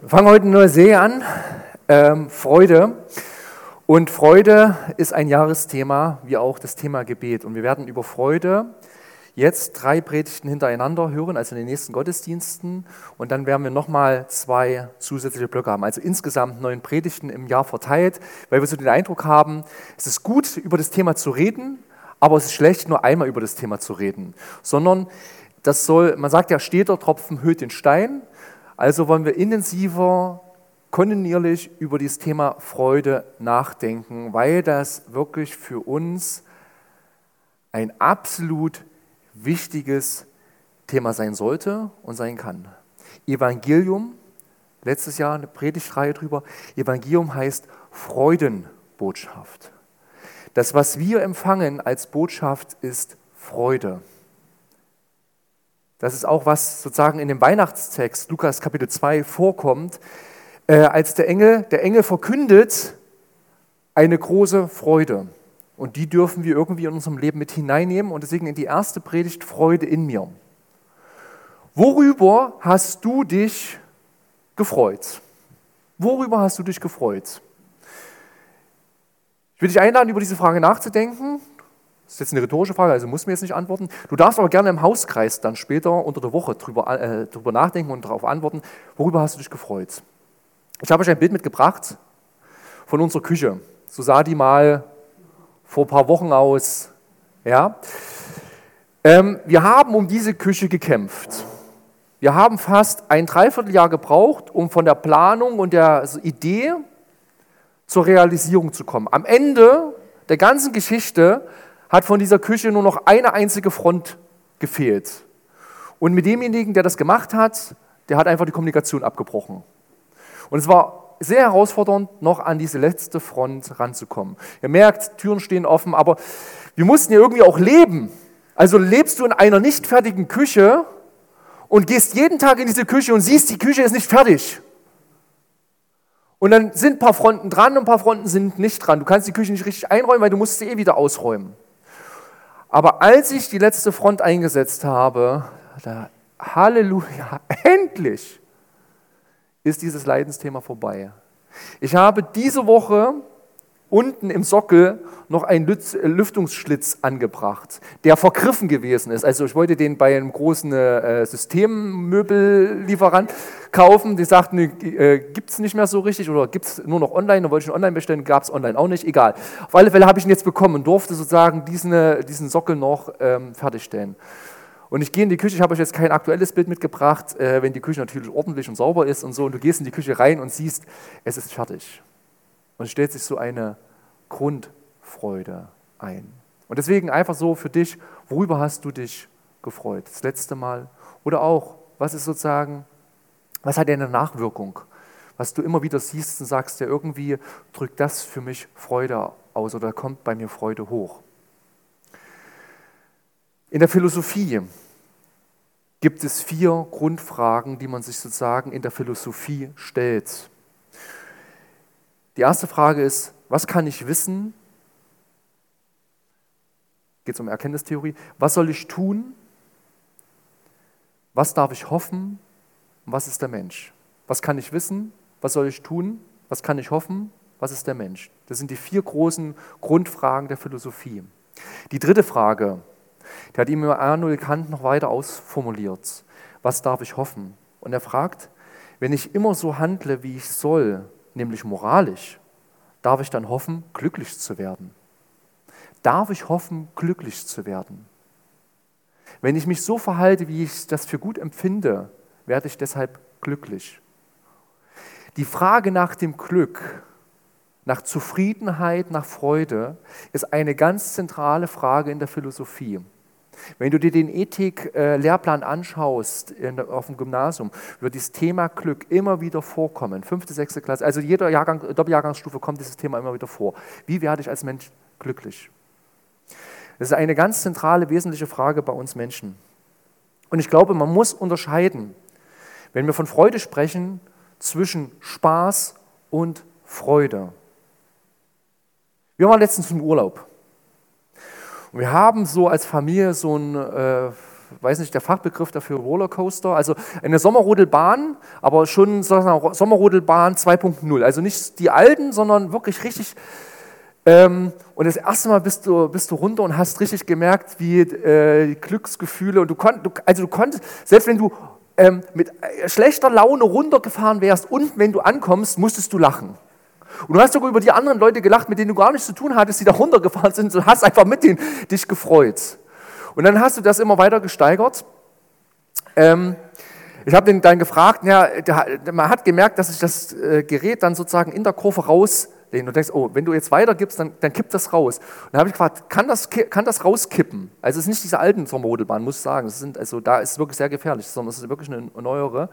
Wir fangen heute eine neue Serie an, ähm, Freude. Und Freude ist ein Jahresthema, wie auch das Thema Gebet. Und wir werden über Freude jetzt drei Predigten hintereinander hören, also in den nächsten Gottesdiensten. Und dann werden wir nochmal zwei zusätzliche Blöcke haben. Also insgesamt neun Predigten im Jahr verteilt, weil wir so den Eindruck haben, es ist gut, über das Thema zu reden, aber es ist schlecht, nur einmal über das Thema zu reden. Sondern das soll, man sagt ja, steter Tropfen höht den Stein. Also wollen wir intensiver, kontinuierlich über dieses Thema Freude nachdenken, weil das wirklich für uns ein absolut wichtiges Thema sein sollte und sein kann. Evangelium, letztes Jahr eine Predigtreihe drüber, Evangelium heißt Freudenbotschaft. Das, was wir empfangen als Botschaft, ist Freude. Das ist auch, was sozusagen in dem Weihnachtstext Lukas Kapitel 2 vorkommt, äh, als der Engel, der Engel verkündet eine große Freude. Und die dürfen wir irgendwie in unserem Leben mit hineinnehmen und deswegen in die erste Predigt Freude in mir. Worüber hast du dich gefreut? Worüber hast du dich gefreut? Ich will dich einladen, über diese Frage nachzudenken. Das ist jetzt eine rhetorische Frage, also muss mir jetzt nicht antworten. Du darfst aber gerne im Hauskreis dann später unter der Woche drüber, äh, drüber nachdenken und darauf antworten, worüber hast du dich gefreut. Ich habe euch ein Bild mitgebracht von unserer Küche. So sah die mal vor ein paar Wochen aus. Ja? Ähm, wir haben um diese Küche gekämpft. Wir haben fast ein Dreivierteljahr gebraucht, um von der Planung und der Idee zur Realisierung zu kommen. Am Ende der ganzen Geschichte hat von dieser Küche nur noch eine einzige Front gefehlt. Und mit demjenigen, der das gemacht hat, der hat einfach die Kommunikation abgebrochen. Und es war sehr herausfordernd, noch an diese letzte Front ranzukommen. Ihr merkt, Türen stehen offen, aber wir mussten ja irgendwie auch leben. Also lebst du in einer nicht fertigen Küche und gehst jeden Tag in diese Küche und siehst, die Küche ist nicht fertig. Und dann sind ein paar Fronten dran und ein paar Fronten sind nicht dran. Du kannst die Küche nicht richtig einräumen, weil du musst sie eh wieder ausräumen. Aber als ich die letzte Front eingesetzt habe, da, Halleluja, endlich ist dieses Leidensthema vorbei. Ich habe diese Woche unten im Sockel noch einen Lüftungsschlitz angebracht, der vergriffen gewesen ist. Also ich wollte den bei einem großen äh, Systemmöbellieferant kaufen. Die sagten, äh, gibt es nicht mehr so richtig oder gibt es nur noch online. Da wollte ich ihn online bestellen, gab es online auch nicht. Egal. Auf alle Fälle habe ich ihn jetzt bekommen und durfte sozusagen diesen, äh, diesen Sockel noch ähm, fertigstellen. Und ich gehe in die Küche, ich habe euch jetzt kein aktuelles Bild mitgebracht, äh, wenn die Küche natürlich ordentlich und sauber ist und so, und du gehst in die Küche rein und siehst, es ist fertig. Und stellt sich so eine Grundfreude ein. Und deswegen einfach so für dich, worüber hast du dich gefreut? Das letzte Mal. Oder auch, was ist sozusagen, was hat eine Nachwirkung? Was du immer wieder siehst und sagst, ja, irgendwie drückt das für mich Freude aus oder kommt bei mir Freude hoch. In der Philosophie gibt es vier Grundfragen, die man sich sozusagen in der Philosophie stellt. Die erste Frage ist, was kann ich wissen? Geht es um Erkenntnistheorie. Was soll ich tun? Was darf ich hoffen? Und was ist der Mensch? Was kann ich wissen? Was soll ich tun? Was kann ich hoffen? Was ist der Mensch? Das sind die vier großen Grundfragen der Philosophie. Die dritte Frage, die hat Immanuel Kant noch weiter ausformuliert. Was darf ich hoffen? Und er fragt, wenn ich immer so handle, wie ich soll, nämlich moralisch, darf ich dann hoffen, glücklich zu werden? Darf ich hoffen, glücklich zu werden? Wenn ich mich so verhalte, wie ich das für gut empfinde, werde ich deshalb glücklich. Die Frage nach dem Glück, nach Zufriedenheit, nach Freude ist eine ganz zentrale Frage in der Philosophie. Wenn du dir den Ethik-Lehrplan anschaust auf dem Gymnasium, wird dieses Thema Glück immer wieder vorkommen. Fünfte, sechste Klasse, also jeder Jahrgang, Doppeljahrgangsstufe kommt dieses Thema immer wieder vor. Wie werde ich als Mensch glücklich? Das ist eine ganz zentrale, wesentliche Frage bei uns Menschen. Und ich glaube, man muss unterscheiden, wenn wir von Freude sprechen, zwischen Spaß und Freude. Wir waren letztens im Urlaub. Und wir haben so als Familie so ein, äh, weiß nicht, der Fachbegriff dafür Rollercoaster, also eine Sommerrodelbahn, aber schon Sommerrodelbahn 2.0. Also nicht die alten, sondern wirklich richtig. Ähm, und das erste Mal bist du, bist du runter und hast richtig gemerkt, wie äh, Glücksgefühle und du konntest, also du konntest, selbst wenn du ähm, mit äh, schlechter Laune runtergefahren wärst und wenn du ankommst, musstest du lachen. Und du hast sogar über die anderen Leute gelacht, mit denen du gar nichts zu tun hattest, die da runtergefahren sind und hast einfach mit denen dich gefreut. Und dann hast du das immer weiter gesteigert. Ähm, ich habe den dann gefragt, ja, der, man hat gemerkt, dass sich das äh, Gerät dann sozusagen in der Kurve raus und du denkst, oh, wenn du jetzt weitergibst, dann, dann kippt das raus. Und dann habe ich gefragt, kann das, kann das rauskippen? Also es ist nicht diese alten Sommerrodelbahnen, muss ich sagen. Das sind, also da ist es wirklich sehr gefährlich, sondern es ist wirklich eine neuere.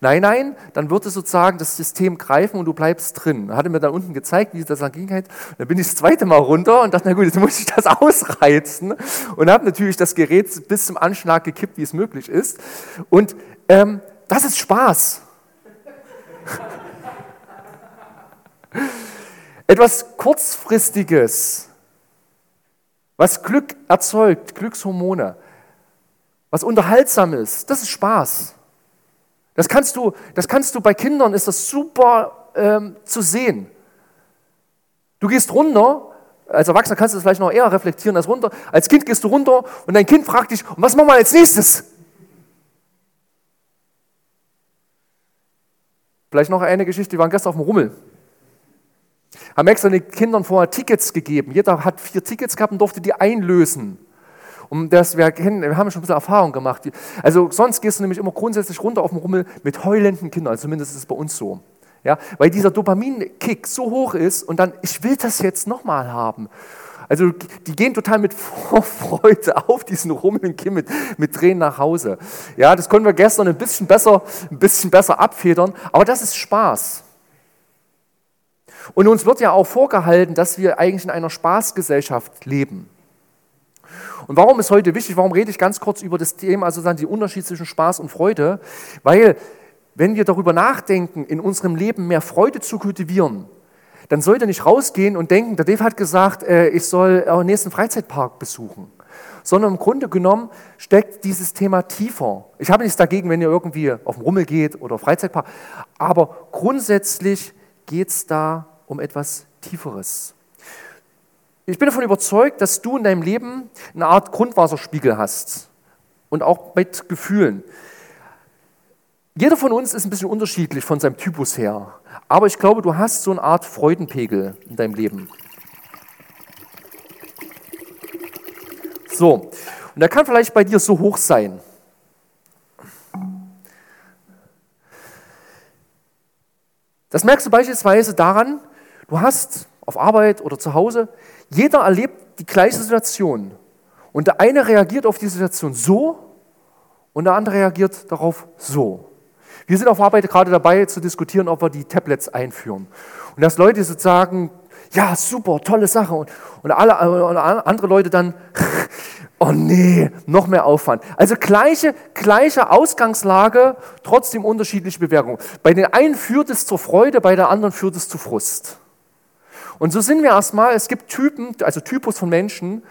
Nein, nein, dann wird es sozusagen das System greifen und du bleibst drin. Hatte mir dann unten gezeigt, wie das dann ging. Dann bin ich das zweite Mal runter und dachte, na gut, jetzt muss ich das ausreizen. Und habe natürlich das Gerät bis zum Anschlag gekippt, wie es möglich ist. Und ähm, das ist Spaß. Etwas Kurzfristiges, was Glück erzeugt, Glückshormone, was unterhaltsam ist, das ist Spaß. Das kannst du, das kannst du bei Kindern, ist das super ähm, zu sehen. Du gehst runter, als Erwachsener kannst du das vielleicht noch eher reflektieren als runter. Als Kind gehst du runter und dein Kind fragt dich, was machen wir als nächstes? Vielleicht noch eine Geschichte, wir waren gestern auf dem Rummel. Haben extra den Kindern vorher Tickets gegeben. Jeder hat vier Tickets gehabt und durfte die einlösen. Und das, wir, wir haben schon ein bisschen Erfahrung gemacht. Also sonst gehst du nämlich immer grundsätzlich runter auf den Rummel mit heulenden Kindern. Zumindest ist es bei uns so. Ja, weil dieser Dopaminkick so hoch ist und dann, ich will das jetzt nochmal haben. Also die gehen total mit Vorfreude auf diesen rummelnden Kind mit, mit Tränen nach Hause. Ja, das konnten wir gestern ein bisschen besser, ein bisschen besser abfedern, aber das ist Spaß. Und uns wird ja auch vorgehalten, dass wir eigentlich in einer Spaßgesellschaft leben. Und warum ist heute wichtig? Warum rede ich ganz kurz über das Thema, also dann die Unterschied zwischen Spaß und Freude? Weil, wenn wir darüber nachdenken, in unserem Leben mehr Freude zu kultivieren, dann sollte nicht rausgehen und denken, der Dave hat gesagt, äh, ich soll den nächsten Freizeitpark besuchen. Sondern im Grunde genommen steckt dieses Thema tiefer. Ich habe nichts dagegen, wenn ihr irgendwie auf den Rummel geht oder Freizeitpark, aber grundsätzlich geht es da um etwas Tieferes. Ich bin davon überzeugt, dass du in deinem Leben eine Art Grundwasserspiegel hast und auch mit Gefühlen. Jeder von uns ist ein bisschen unterschiedlich von seinem Typus her, aber ich glaube, du hast so eine Art Freudenpegel in deinem Leben. So, und der kann vielleicht bei dir so hoch sein. Das merkst du beispielsweise daran, Du hast auf Arbeit oder zu Hause, jeder erlebt die gleiche Situation. Und der eine reagiert auf die Situation so und der andere reagiert darauf so. Wir sind auf Arbeit gerade dabei zu diskutieren, ob wir die Tablets einführen. Und dass Leute sozusagen, ja, super, tolle Sache. Und, und alle und andere Leute dann, oh nee, noch mehr Aufwand. Also gleiche, gleiche Ausgangslage, trotzdem unterschiedliche Bewertungen. Bei den einen führt es zur Freude, bei der anderen führt es zu Frust. Und so sind wir erstmal, es gibt Typen, also Typus von Menschen,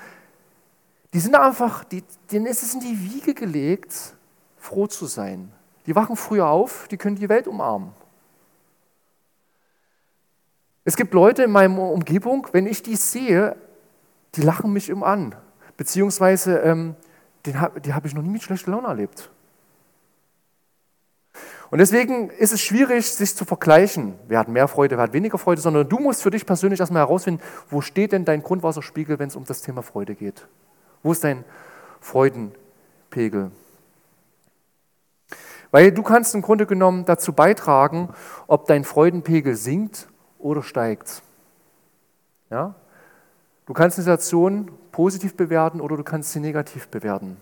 die sind einfach, die, denen ist es in die Wiege gelegt, froh zu sein. Die wachen früher auf, die können die Welt umarmen. Es gibt Leute in meiner Umgebung, wenn ich die sehe, die lachen mich immer an. Beziehungsweise, ähm, den, die habe ich noch nie mit schlechter Laune erlebt. Und deswegen ist es schwierig, sich zu vergleichen. Wer hat mehr Freude, wer hat weniger Freude, sondern du musst für dich persönlich erstmal herausfinden, wo steht denn dein Grundwasserspiegel, wenn es um das Thema Freude geht? Wo ist dein Freudenpegel? Weil du kannst im Grunde genommen dazu beitragen, ob dein Freudenpegel sinkt oder steigt. Ja? Du kannst eine Situation positiv bewerten oder du kannst sie negativ bewerten.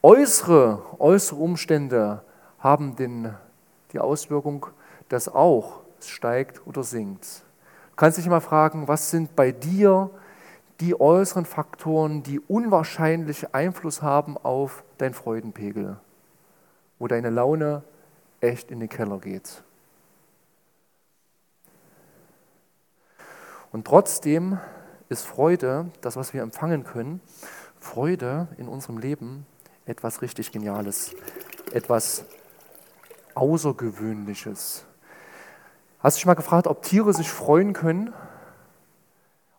Äußere, äußere Umstände haben den, die Auswirkung, dass auch es steigt oder sinkt. Du kannst dich mal fragen, was sind bei dir die äußeren Faktoren, die unwahrscheinlich Einfluss haben auf dein Freudenpegel, wo deine Laune echt in den Keller geht. Und trotzdem ist Freude, das, was wir empfangen können, Freude in unserem Leben etwas richtig Geniales, etwas Außergewöhnliches. Hast du dich mal gefragt, ob Tiere sich freuen können?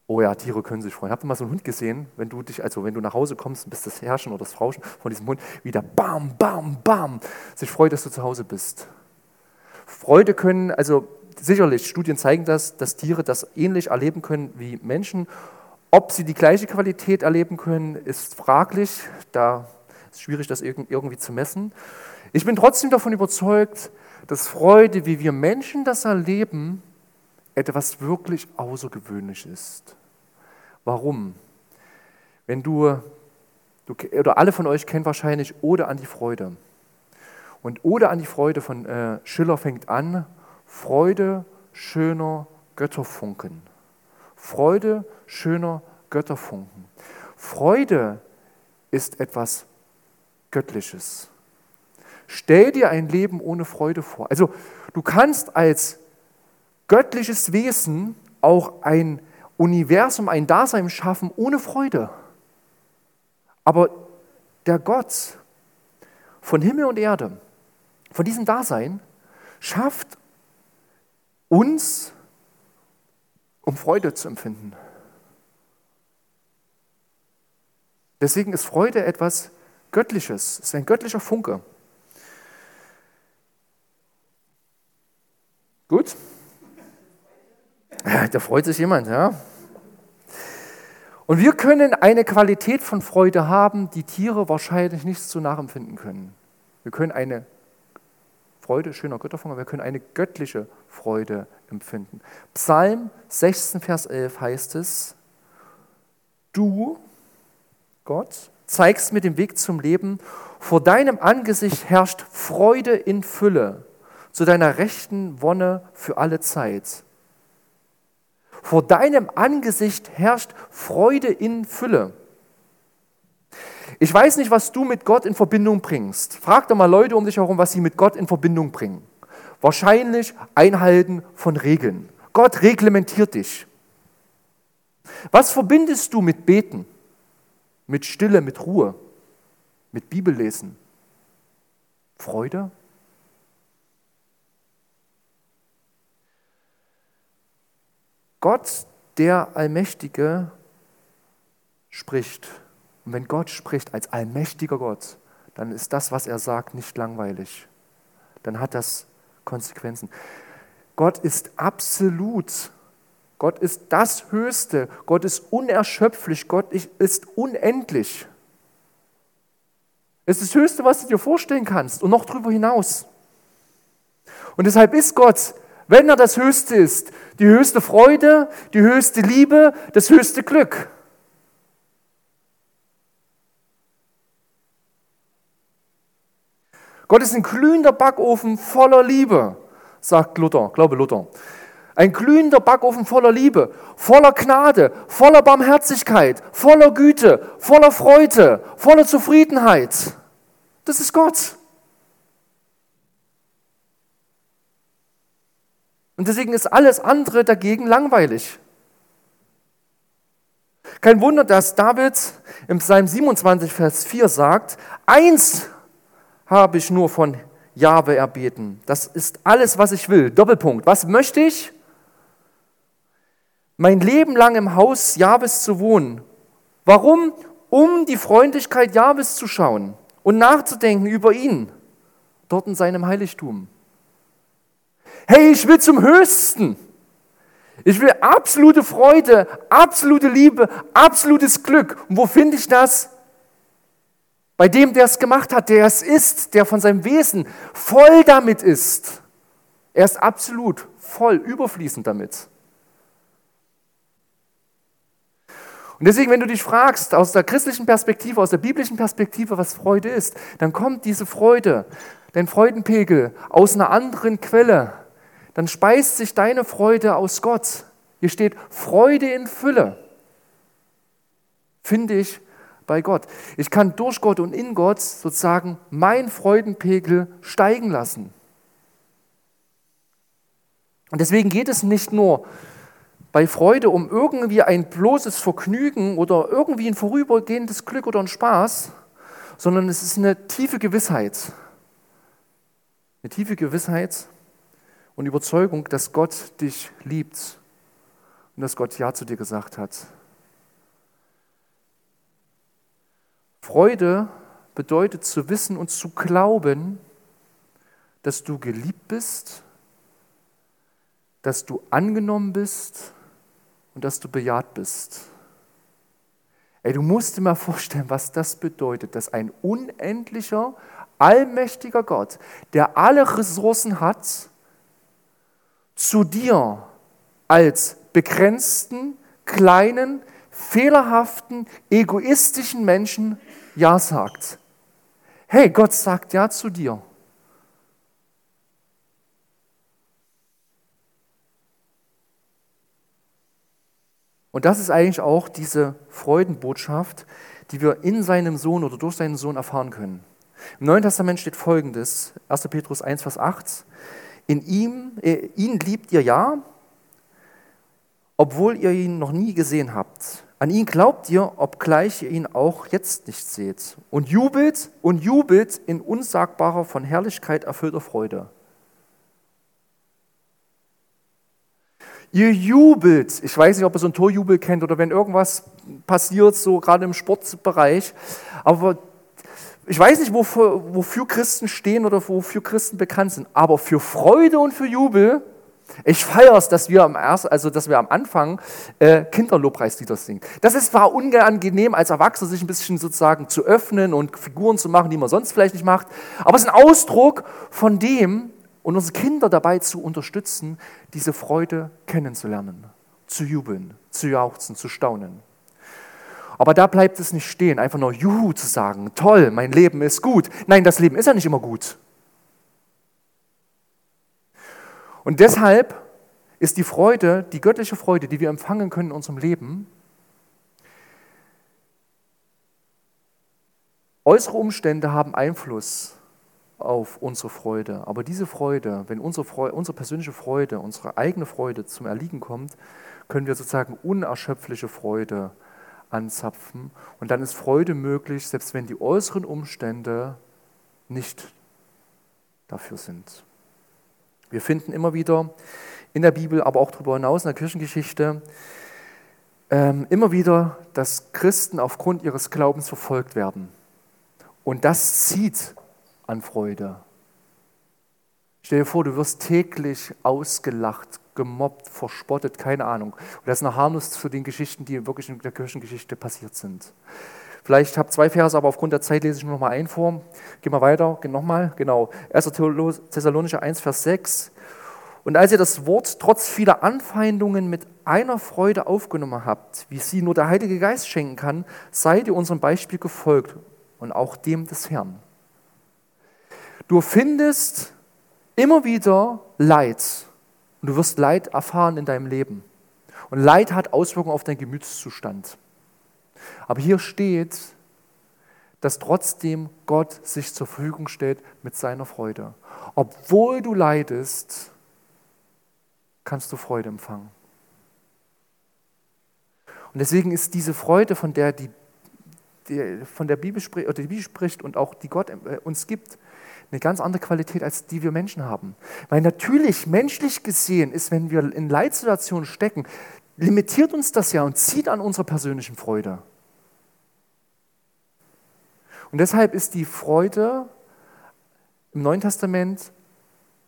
Oh ja, Tiere können sich freuen. Habt ihr mal so einen Hund gesehen, wenn du dich, also wenn du nach Hause kommst bist das Herrschen oder das Frauchen von diesem Hund, wieder bam, bam, bam, sich freut, dass du zu Hause bist. Freude können, also sicherlich, Studien zeigen das, dass Tiere das ähnlich erleben können wie Menschen. Ob sie die gleiche Qualität erleben können, ist fraglich. Da ist schwierig, das irgendwie zu messen. Ich bin trotzdem davon überzeugt, dass Freude, wie wir Menschen das erleben, etwas wirklich Außergewöhnliches ist. Warum? Wenn du, du, oder alle von euch kennen wahrscheinlich Ode an die Freude. Und Ode an die Freude von äh, Schiller fängt an, Freude schöner Götterfunken. Freude schöner Götterfunken. Freude ist etwas Göttliches. Stell dir ein Leben ohne Freude vor. Also du kannst als göttliches Wesen auch ein Universum, ein Dasein schaffen ohne Freude. Aber der Gott von Himmel und Erde, von diesem Dasein, schafft uns, um Freude zu empfinden. Deswegen ist Freude etwas Göttliches, es ist ein göttlicher Funke. Gut? Da freut sich jemand, ja. Und wir können eine Qualität von Freude haben, die Tiere wahrscheinlich nicht so nachempfinden können. Wir können eine Freude, schöner Götterfunker, wir können eine göttliche Freude empfinden. Psalm 16, Vers 11 heißt es, du, Gott, zeigst mir den Weg zum Leben, vor deinem Angesicht herrscht Freude in Fülle, zu deiner rechten Wonne für alle Zeit. Vor deinem Angesicht herrscht Freude in Fülle. Ich weiß nicht, was du mit Gott in Verbindung bringst. Frag doch mal Leute um dich herum, was sie mit Gott in Verbindung bringen. Wahrscheinlich Einhalten von Regeln. Gott reglementiert dich. Was verbindest du mit Beten? Mit Stille, mit Ruhe, mit Bibellesen? Freude? Gott, der Allmächtige, spricht. Und wenn Gott spricht als allmächtiger Gott, dann ist das, was er sagt, nicht langweilig. Dann hat das Konsequenzen. Gott ist absolut. Gott ist das Höchste. Gott ist unerschöpflich. Gott ist unendlich. Es ist das Höchste, was du dir vorstellen kannst und noch darüber hinaus. Und deshalb ist Gott wenn er das Höchste ist, die höchste Freude, die höchste Liebe, das höchste Glück. Gott ist ein glühender Backofen voller Liebe, sagt Luther, glaube Luther. Ein glühender Backofen voller Liebe, voller Gnade, voller Barmherzigkeit, voller Güte, voller Freude, voller Zufriedenheit. Das ist Gott. Und deswegen ist alles andere dagegen langweilig. Kein Wunder, dass David im Psalm 27, Vers 4 sagt, eins habe ich nur von Jahwe erbeten. Das ist alles, was ich will. Doppelpunkt. Was möchte ich? Mein Leben lang im Haus Jahwes zu wohnen. Warum? Um die Freundlichkeit Jahwes zu schauen und nachzudenken über ihn, dort in seinem Heiligtum. Hey, ich will zum Höchsten. Ich will absolute Freude, absolute Liebe, absolutes Glück. Und wo finde ich das? Bei dem, der es gemacht hat, der es ist, der von seinem Wesen voll damit ist. Er ist absolut voll, überfließend damit. Und deswegen, wenn du dich fragst, aus der christlichen Perspektive, aus der biblischen Perspektive, was Freude ist, dann kommt diese Freude, dein Freudenpegel aus einer anderen Quelle dann speist sich deine Freude aus Gott. Hier steht Freude in Fülle. Finde ich bei Gott. Ich kann durch Gott und in Gott sozusagen mein Freudenpegel steigen lassen. Und deswegen geht es nicht nur bei Freude um irgendwie ein bloßes Vergnügen oder irgendwie ein vorübergehendes Glück oder ein Spaß, sondern es ist eine tiefe Gewissheit. Eine tiefe Gewissheit und Überzeugung, dass Gott dich liebt und dass Gott Ja zu dir gesagt hat. Freude bedeutet zu wissen und zu glauben, dass du geliebt bist, dass du angenommen bist und dass du bejaht bist. Ey, du musst dir mal vorstellen, was das bedeutet, dass ein unendlicher, allmächtiger Gott, der alle Ressourcen hat, zu dir als begrenzten, kleinen, fehlerhaften, egoistischen Menschen Ja sagt. Hey, Gott sagt Ja zu dir. Und das ist eigentlich auch diese Freudenbotschaft, die wir in seinem Sohn oder durch seinen Sohn erfahren können. Im Neuen Testament steht folgendes, 1. Petrus 1, Vers 8, in ihm, äh, ihn liebt ihr ja, obwohl ihr ihn noch nie gesehen habt. An ihn glaubt ihr, obgleich ihr ihn auch jetzt nicht seht. Und jubelt und jubelt in unsagbarer, von Herrlichkeit erfüllter Freude. Ihr jubelt. Ich weiß nicht, ob ihr so einen Torjubel kennt oder wenn irgendwas passiert, so gerade im Sportbereich. Aber ich weiß nicht, wofür, wofür Christen stehen oder wofür Christen bekannt sind. Aber für Freude und für Jubel, ich feiere es, dass wir am, erst, also dass wir am Anfang äh, Kinderlobpreislieder singen. Das ist zwar unangenehm, als Erwachsener sich ein bisschen sozusagen zu öffnen und Figuren zu machen, die man sonst vielleicht nicht macht. Aber es ist ein Ausdruck von dem, und unsere Kinder dabei zu unterstützen, diese Freude kennenzulernen, zu jubeln, zu jauchzen, zu staunen. Aber da bleibt es nicht stehen, einfach nur Juhu zu sagen, toll, mein Leben ist gut. Nein, das Leben ist ja nicht immer gut. Und deshalb ist die Freude, die göttliche Freude, die wir empfangen können in unserem Leben, äußere Umstände haben Einfluss auf unsere Freude. Aber diese Freude, wenn unsere, Freude, unsere persönliche Freude, unsere eigene Freude zum Erliegen kommt, können wir sozusagen unerschöpfliche Freude anzapfen. Und dann ist Freude möglich, selbst wenn die äußeren Umstände nicht dafür sind. Wir finden immer wieder in der Bibel, aber auch darüber hinaus in der Kirchengeschichte, ähm, immer wieder, dass Christen aufgrund ihres Glaubens verfolgt werden. Und das zieht an Freude. Stell dir vor, du wirst täglich ausgelacht, gemobbt, verspottet, keine Ahnung. Und das ist noch harmlos zu den Geschichten, die wirklich in der Kirchengeschichte passiert sind. Vielleicht habe ich zwei Verse, aber aufgrund der Zeit lese ich nur noch mal ein vor. Gehen wir weiter, nochmal, genau. 1. Thessalonicher 1, Vers 6. Und als ihr das Wort trotz vieler Anfeindungen mit einer Freude aufgenommen habt, wie sie nur der Heilige Geist schenken kann, seid ihr unserem Beispiel gefolgt und auch dem des Herrn. Du findest immer wieder Leid und du wirst Leid erfahren in deinem Leben. Und Leid hat Auswirkungen auf deinen Gemütszustand. Aber hier steht, dass trotzdem Gott sich zur Verfügung stellt mit seiner Freude. Obwohl du leidest, kannst du Freude empfangen. Und deswegen ist diese Freude, von der die, die von der Bibel spricht, oder die Bibel spricht und auch die Gott äh, uns gibt, eine ganz andere Qualität, als die wir Menschen haben. Weil natürlich, menschlich gesehen, ist, wenn wir in Leitsituationen stecken, limitiert uns das ja und zieht an unserer persönlichen Freude. Und deshalb ist die Freude im Neuen Testament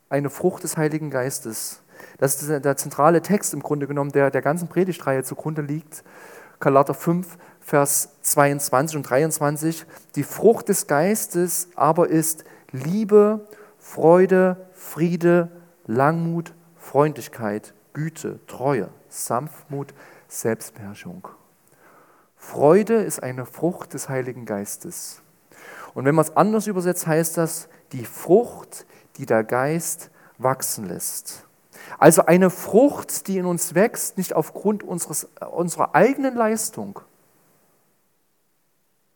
eine Frucht des Heiligen Geistes. Das ist der zentrale Text im Grunde genommen, der der ganzen Predigtreihe zugrunde liegt. Galater 5, Vers 22 und 23. Die Frucht des Geistes aber ist Liebe, Freude, Friede, Langmut, Freundlichkeit, Güte, Treue, Sanftmut, Selbstbeherrschung. Freude ist eine Frucht des Heiligen Geistes. Und wenn man es anders übersetzt, heißt das die Frucht, die der Geist wachsen lässt. Also eine Frucht, die in uns wächst, nicht aufgrund unseres, unserer eigenen Leistung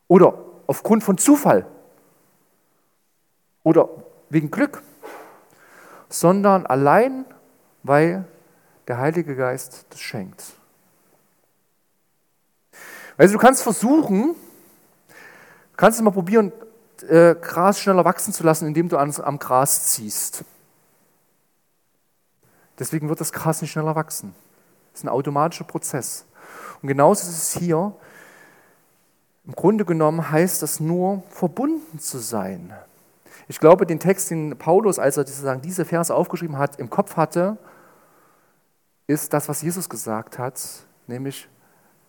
oder aufgrund von Zufall, oder wegen Glück, sondern allein, weil der Heilige Geist das schenkt. Also du kannst versuchen, kannst es mal probieren, äh, Gras schneller wachsen zu lassen, indem du am Gras ziehst. Deswegen wird das Gras nicht schneller wachsen. Das ist ein automatischer Prozess. Und genauso ist es hier. Im Grunde genommen heißt das nur, verbunden zu sein. Ich glaube, den Text, den Paulus, als er sozusagen diese Verse aufgeschrieben hat, im Kopf hatte, ist das, was Jesus gesagt hat, nämlich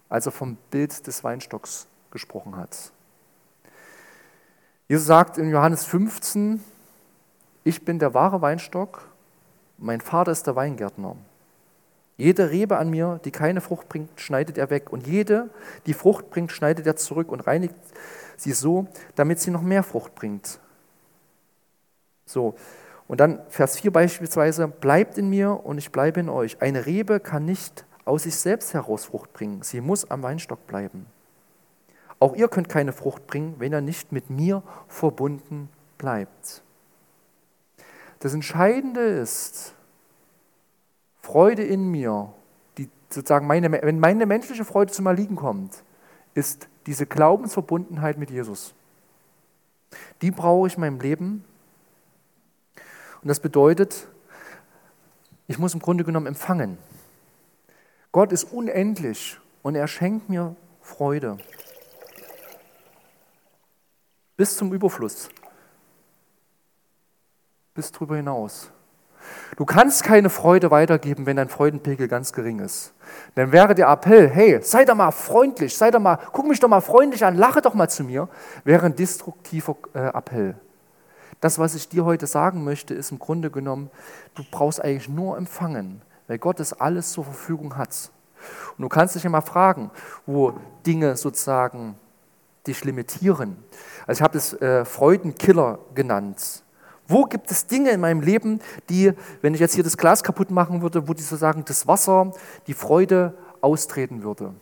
als er vom Bild des Weinstocks gesprochen hat. Jesus sagt in Johannes 15, ich bin der wahre Weinstock, mein Vater ist der Weingärtner. Jede Rebe an mir, die keine Frucht bringt, schneidet er weg. Und jede, die Frucht bringt, schneidet er zurück und reinigt sie so, damit sie noch mehr Frucht bringt. So, und dann Vers 4 beispielsweise, bleibt in mir und ich bleibe in euch. Eine Rebe kann nicht aus sich selbst heraus Frucht bringen, sie muss am Weinstock bleiben. Auch ihr könnt keine Frucht bringen, wenn ihr nicht mit mir verbunden bleibt. Das Entscheidende ist, Freude in mir, die sozusagen meine, wenn meine menschliche Freude zum Erliegen kommt, ist diese Glaubensverbundenheit mit Jesus. Die brauche ich in meinem Leben, und das bedeutet, ich muss im Grunde genommen empfangen. Gott ist unendlich und er schenkt mir Freude. Bis zum Überfluss. Bis darüber hinaus. Du kannst keine Freude weitergeben, wenn dein Freudenpegel ganz gering ist. Dann wäre der Appell, hey, sei doch mal freundlich, sei doch mal, guck mich doch mal freundlich an, lache doch mal zu mir, wäre ein destruktiver äh, Appell. Das, was ich dir heute sagen möchte, ist im Grunde genommen, du brauchst eigentlich nur empfangen, weil Gott das alles zur Verfügung hat. Und du kannst dich mal fragen, wo Dinge sozusagen dich limitieren. Also ich habe es äh, Freudenkiller genannt. Wo gibt es Dinge in meinem Leben, die, wenn ich jetzt hier das Glas kaputt machen würde, wo die sozusagen das Wasser, die Freude austreten würde?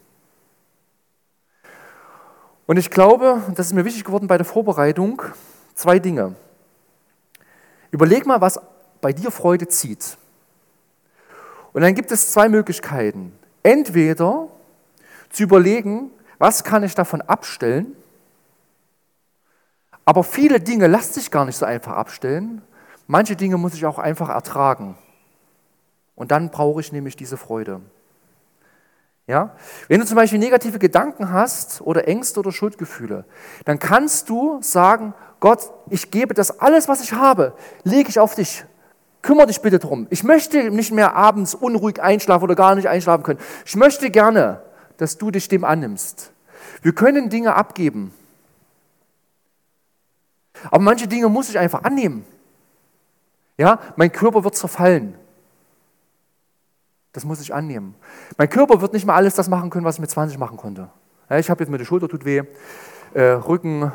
Und ich glaube, das ist mir wichtig geworden bei der Vorbereitung, zwei Dinge. Überleg mal, was bei dir Freude zieht. Und dann gibt es zwei Möglichkeiten. Entweder zu überlegen, was kann ich davon abstellen, aber viele Dinge lassen sich gar nicht so einfach abstellen. Manche Dinge muss ich auch einfach ertragen. Und dann brauche ich nämlich diese Freude. Ja? Wenn du zum Beispiel negative Gedanken hast oder Ängste oder Schuldgefühle, dann kannst du sagen, Gott, ich gebe das alles, was ich habe, lege ich auf dich. Kümmere dich bitte drum. Ich möchte nicht mehr abends unruhig einschlafen oder gar nicht einschlafen können. Ich möchte gerne, dass du dich dem annimmst. Wir können Dinge abgeben. Aber manche Dinge muss ich einfach annehmen. Ja, mein Körper wird zerfallen. Das muss ich annehmen. Mein Körper wird nicht mal alles das machen können, was ich mit 20 machen konnte. Ja, ich habe jetzt mit der Schulter tut weh, äh, Rücken,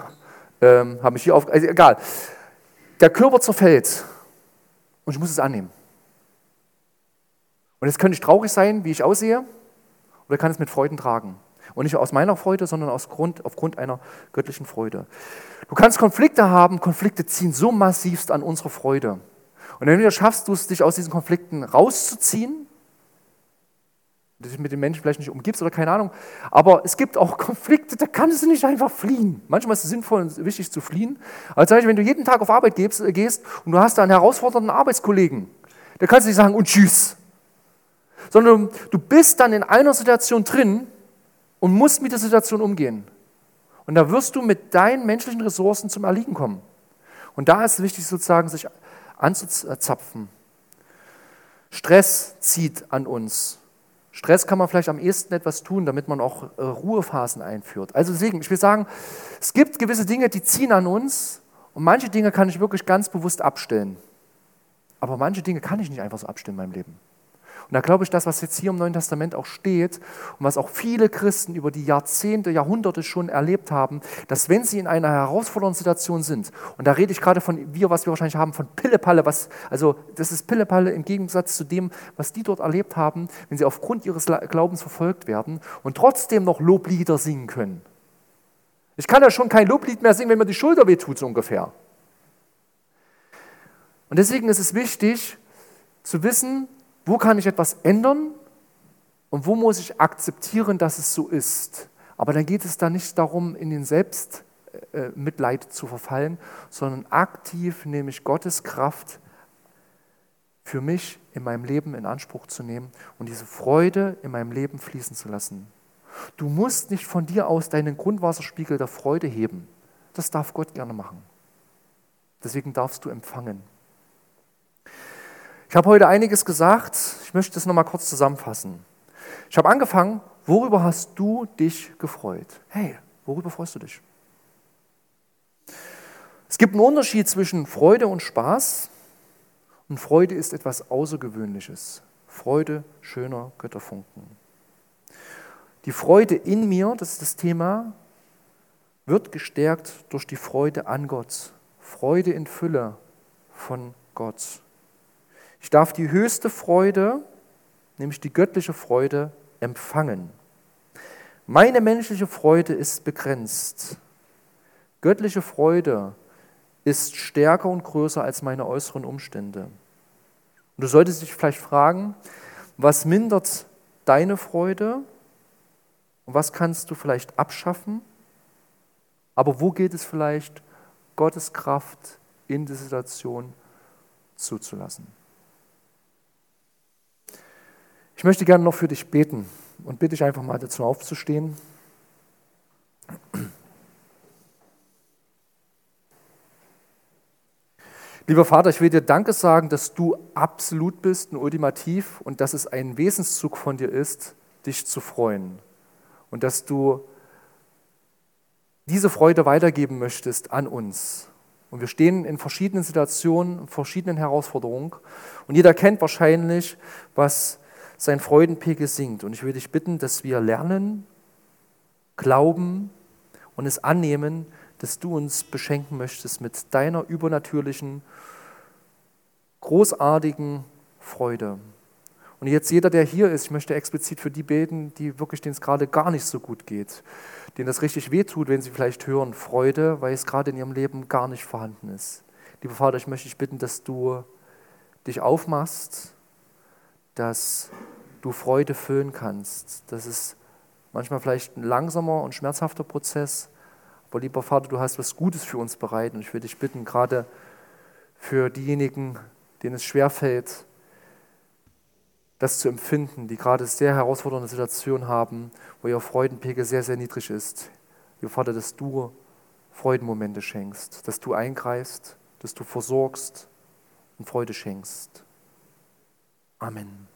ähm, habe mich hier auf, also egal. Der Körper zerfällt und ich muss es annehmen. Und jetzt könnte ich traurig sein, wie ich aussehe, oder kann es mit Freuden tragen. Und nicht aus meiner Freude, sondern aus Grund, aufgrund einer göttlichen Freude. Du kannst Konflikte haben, Konflikte ziehen so massivst an unsere Freude. Und schaffst du es, dich aus diesen Konflikten rauszuziehen, dich mit den Menschen vielleicht nicht umgibst oder keine Ahnung. Aber es gibt auch Konflikte, da kannst du nicht einfach fliehen. Manchmal ist es sinnvoll und wichtig zu fliehen. Aber zum Beispiel, wenn du jeden Tag auf Arbeit gehst, äh, und du hast da einen herausfordernden Arbeitskollegen, da kannst du nicht sagen und tschüss. Sondern du bist dann in einer Situation drin und musst mit der Situation umgehen. Und da wirst du mit deinen menschlichen Ressourcen zum Erliegen kommen. Und da ist es wichtig, sozusagen sich anzuzapfen. Stress zieht an uns. Stress kann man vielleicht am ehesten etwas tun, damit man auch äh, Ruhephasen einführt. Also deswegen, ich will sagen, es gibt gewisse Dinge, die ziehen an uns und manche Dinge kann ich wirklich ganz bewusst abstellen. Aber manche Dinge kann ich nicht einfach so abstellen in meinem Leben. Und da glaube ich, das, was jetzt hier im Neuen Testament auch steht und was auch viele Christen über die Jahrzehnte, Jahrhunderte schon erlebt haben, dass wenn sie in einer herausfordernden Situation sind, und da rede ich gerade von wir, was wir wahrscheinlich haben, von Pillepalle, was, also das ist Pillepalle im Gegensatz zu dem, was die dort erlebt haben, wenn sie aufgrund ihres Glaubens verfolgt werden und trotzdem noch Loblieder singen können. Ich kann ja schon kein Loblied mehr singen, wenn mir die Schulter wehtut, so ungefähr. Und deswegen ist es wichtig zu wissen, wo kann ich etwas ändern und wo muss ich akzeptieren, dass es so ist? Aber dann geht es da nicht darum, in den Selbst, äh, Mitleid zu verfallen, sondern aktiv nehme ich Gottes Kraft für mich in meinem Leben in Anspruch zu nehmen und diese Freude in meinem Leben fließen zu lassen. Du musst nicht von dir aus deinen Grundwasserspiegel der Freude heben. Das darf Gott gerne machen. Deswegen darfst du empfangen. Ich habe heute einiges gesagt. Ich möchte das nochmal kurz zusammenfassen. Ich habe angefangen, worüber hast du dich gefreut? Hey, worüber freust du dich? Es gibt einen Unterschied zwischen Freude und Spaß. Und Freude ist etwas Außergewöhnliches. Freude schöner Götterfunken. Die Freude in mir, das ist das Thema, wird gestärkt durch die Freude an Gott. Freude in Fülle von Gott. Ich darf die höchste Freude, nämlich die göttliche Freude, empfangen. Meine menschliche Freude ist begrenzt. Göttliche Freude ist stärker und größer als meine äußeren Umstände. Und du solltest dich vielleicht fragen, was mindert deine Freude und was kannst du vielleicht abschaffen? Aber wo geht es vielleicht, Gottes Kraft in die Situation zuzulassen? Ich möchte gerne noch für dich beten und bitte dich einfach mal dazu aufzustehen. Lieber Vater, ich will dir Danke sagen, dass du absolut bist und ultimativ und dass es ein Wesenszug von dir ist, dich zu freuen. Und dass du diese Freude weitergeben möchtest an uns. Und wir stehen in verschiedenen Situationen, in verschiedenen Herausforderungen. Und jeder kennt wahrscheinlich, was sein Freudenpegel sinkt. Und ich will dich bitten, dass wir lernen, glauben und es annehmen, dass du uns beschenken möchtest mit deiner übernatürlichen, großartigen Freude. Und jetzt jeder, der hier ist, ich möchte explizit für die beten, die wirklich, denen es gerade gar nicht so gut geht, denen das richtig wehtut, wenn sie vielleicht hören Freude, weil es gerade in ihrem Leben gar nicht vorhanden ist. Lieber Vater, ich möchte dich bitten, dass du dich aufmachst, dass du Freude füllen kannst. Das ist manchmal vielleicht ein langsamer und schmerzhafter Prozess, aber lieber Vater, du hast was Gutes für uns bereit und ich würde dich bitten, gerade für diejenigen, denen es schwerfällt, das zu empfinden, die gerade sehr herausfordernde Situationen haben, wo ihr Freudenpegel sehr, sehr niedrig ist. Lieber Vater, dass du Freudenmomente schenkst, dass du eingreifst, dass du versorgst und Freude schenkst. Amen.